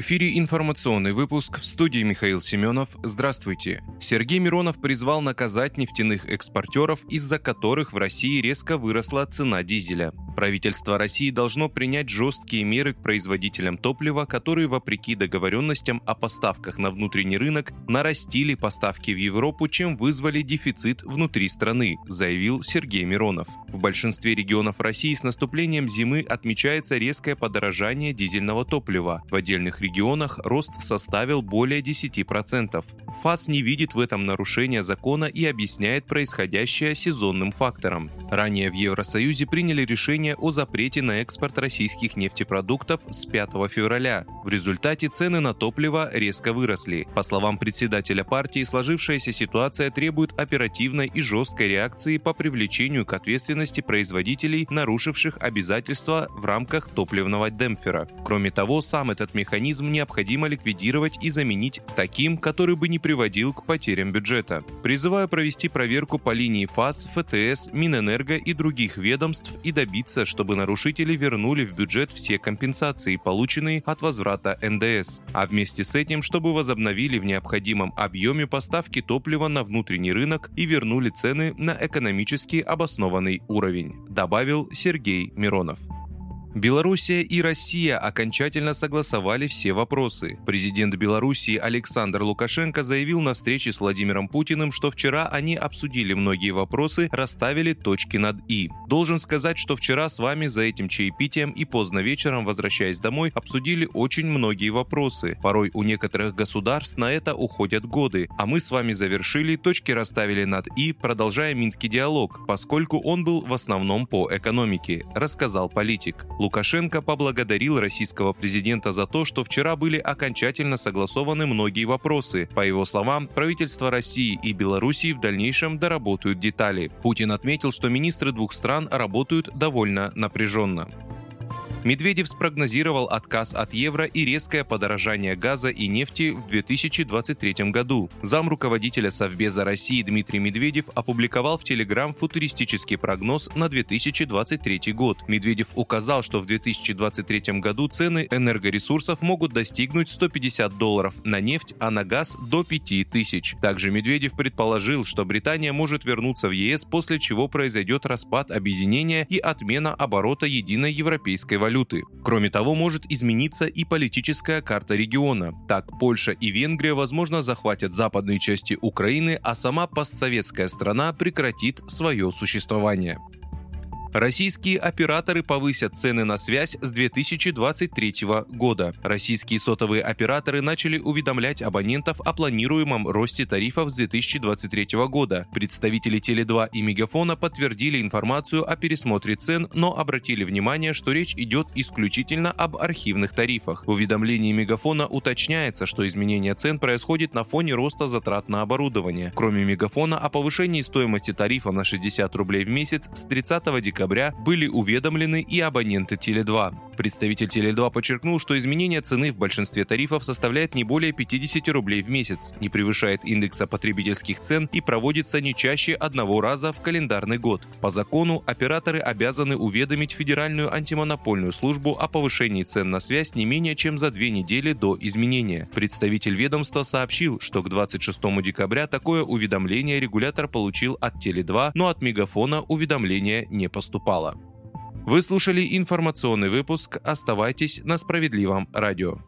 В эфире информационный выпуск в студии Михаил Семенов. Здравствуйте. Сергей Миронов призвал наказать нефтяных экспортеров, из-за которых в России резко выросла цена дизеля. Правительство России должно принять жесткие меры к производителям топлива, которые, вопреки договоренностям о поставках на внутренний рынок, нарастили поставки в Европу, чем вызвали дефицит внутри страны, заявил Сергей Миронов. В большинстве регионов России с наступлением зимы отмечается резкое подорожание дизельного топлива. В отдельных регионах рост составил более 10%. ФАС не видит в этом нарушения закона и объясняет происходящее сезонным фактором. Ранее в Евросоюзе приняли решение о запрете на экспорт российских нефтепродуктов с 5 февраля. В результате цены на топливо резко выросли. По словам председателя партии, сложившаяся ситуация требует оперативной и жесткой реакции по привлечению к ответственности производителей, нарушивших обязательства в рамках топливного демпфера. Кроме того, сам этот механизм необходимо ликвидировать и заменить таким, который бы не приводил к потерям бюджета. Призываю провести проверку по линии ФАС, ФТС, Минэнерго и других ведомств и добиться, чтобы нарушители вернули в бюджет все компенсации, полученные от возврата НДС, а вместе с этим, чтобы возобновили в необходимом объеме поставки топлива на внутренний рынок и вернули цены на экономически обоснованный уровень, добавил Сергей Миронов. Белоруссия и Россия окончательно согласовали все вопросы. Президент Белоруссии Александр Лукашенко заявил на встрече с Владимиром Путиным, что вчера они обсудили многие вопросы, расставили точки над «и». Должен сказать, что вчера с вами за этим чаепитием и поздно вечером, возвращаясь домой, обсудили очень многие вопросы. Порой у некоторых государств на это уходят годы, а мы с вами завершили, точки расставили над «и», продолжая Минский диалог, поскольку он был в основном по экономике, рассказал политик. Лукашенко поблагодарил российского президента за то, что вчера были окончательно согласованы многие вопросы. По его словам, правительства России и Белоруссии в дальнейшем доработают детали. Путин отметил, что министры двух стран работают довольно напряженно. Медведев спрогнозировал отказ от евро и резкое подорожание газа и нефти в 2023 году. Зам руководителя Совбеза России Дмитрий Медведев опубликовал в Телеграм футуристический прогноз на 2023 год. Медведев указал, что в 2023 году цены энергоресурсов могут достигнуть 150 долларов на нефть, а на газ до 5000. Также Медведев предположил, что Британия может вернуться в ЕС, после чего произойдет распад объединения и отмена оборота единой европейской валюты валюты. Кроме того, может измениться и политическая карта региона. Так, Польша и Венгрия, возможно, захватят западные части Украины, а сама постсоветская страна прекратит свое существование. Российские операторы повысят цены на связь с 2023 года. Российские сотовые операторы начали уведомлять абонентов о планируемом росте тарифов с 2023 года. Представители Теле2 и Мегафона подтвердили информацию о пересмотре цен, но обратили внимание, что речь идет исключительно об архивных тарифах. В уведомлении Мегафона уточняется, что изменение цен происходит на фоне роста затрат на оборудование. Кроме Мегафона, о повышении стоимости тарифа на 60 рублей в месяц с 30 декабря декабря были уведомлены и абоненты Теле2. Представитель Теле2 подчеркнул, что изменение цены в большинстве тарифов составляет не более 50 рублей в месяц, не превышает индекса потребительских цен и проводится не чаще одного раза в календарный год. По закону операторы обязаны уведомить Федеральную антимонопольную службу о повышении цен на связь не менее чем за две недели до изменения. Представитель ведомства сообщил, что к 26 декабря такое уведомление регулятор получил от Теле2, но от Мегафона уведомление не поступило поступало. Вы слушали информационный выпуск. Оставайтесь на справедливом радио.